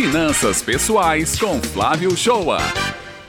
Finanças Pessoais com Flávio Shoa.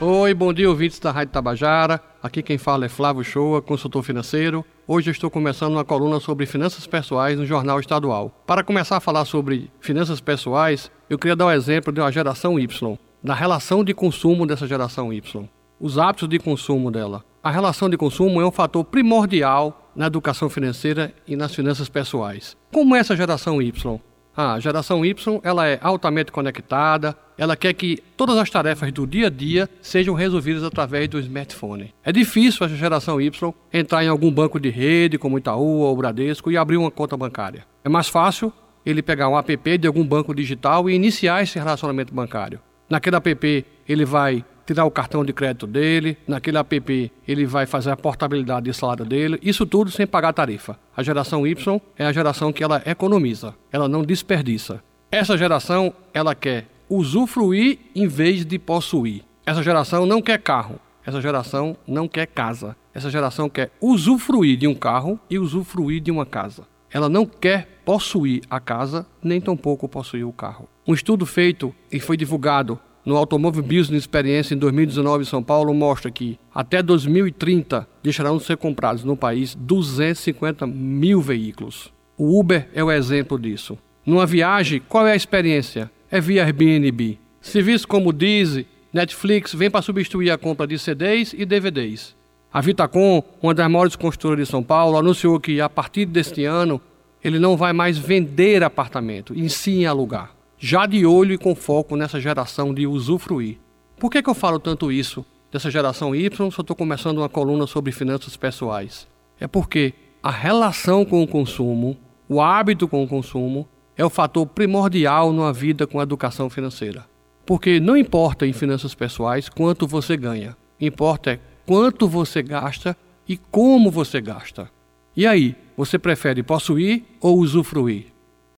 Oi, bom dia, ouvintes da Rádio Tabajara. Aqui quem fala é Flávio Shoa, consultor financeiro. Hoje estou começando uma coluna sobre finanças pessoais no Jornal Estadual. Para começar a falar sobre finanças pessoais, eu queria dar o um exemplo de uma geração Y, da relação de consumo dessa geração Y, os hábitos de consumo dela. A relação de consumo é um fator primordial na educação financeira e nas finanças pessoais. Como é essa geração Y? A geração Y ela é altamente conectada, ela quer que todas as tarefas do dia a dia sejam resolvidas através do smartphone. É difícil essa geração Y entrar em algum banco de rede, como Itaú ou Bradesco, e abrir uma conta bancária. É mais fácil ele pegar um app de algum banco digital e iniciar esse relacionamento bancário. Naquele app, ele vai tirar o cartão de crédito dele, naquele app ele vai fazer a portabilidade de salário dele, isso tudo sem pagar tarifa. A geração Y é a geração que ela economiza, ela não desperdiça. Essa geração, ela quer usufruir em vez de possuir. Essa geração não quer carro, essa geração não quer casa. Essa geração quer usufruir de um carro e usufruir de uma casa. Ela não quer possuir a casa, nem tampouco possuir o carro. Um estudo feito e foi divulgado no Automóvel Business Experience em 2019 em São Paulo mostra que até 2030 deixarão de ser comprados no país 250 mil veículos. O Uber é o exemplo disso. Numa viagem, qual é a experiência? É via Airbnb. Serviços como Deezer, Netflix vêm para substituir a compra de CDs e DVDs. A Vitacom, uma das maiores construtoras de São Paulo, anunciou que a partir deste ano ele não vai mais vender apartamento, em sim alugar já de olho e com foco nessa geração de usufruir. Por que, que eu falo tanto isso dessa geração Y se eu estou começando uma coluna sobre finanças pessoais? É porque a relação com o consumo, o hábito com o consumo, é o fator primordial numa vida com educação financeira. Porque não importa em finanças pessoais quanto você ganha, importa é quanto você gasta e como você gasta. E aí, você prefere possuir ou usufruir?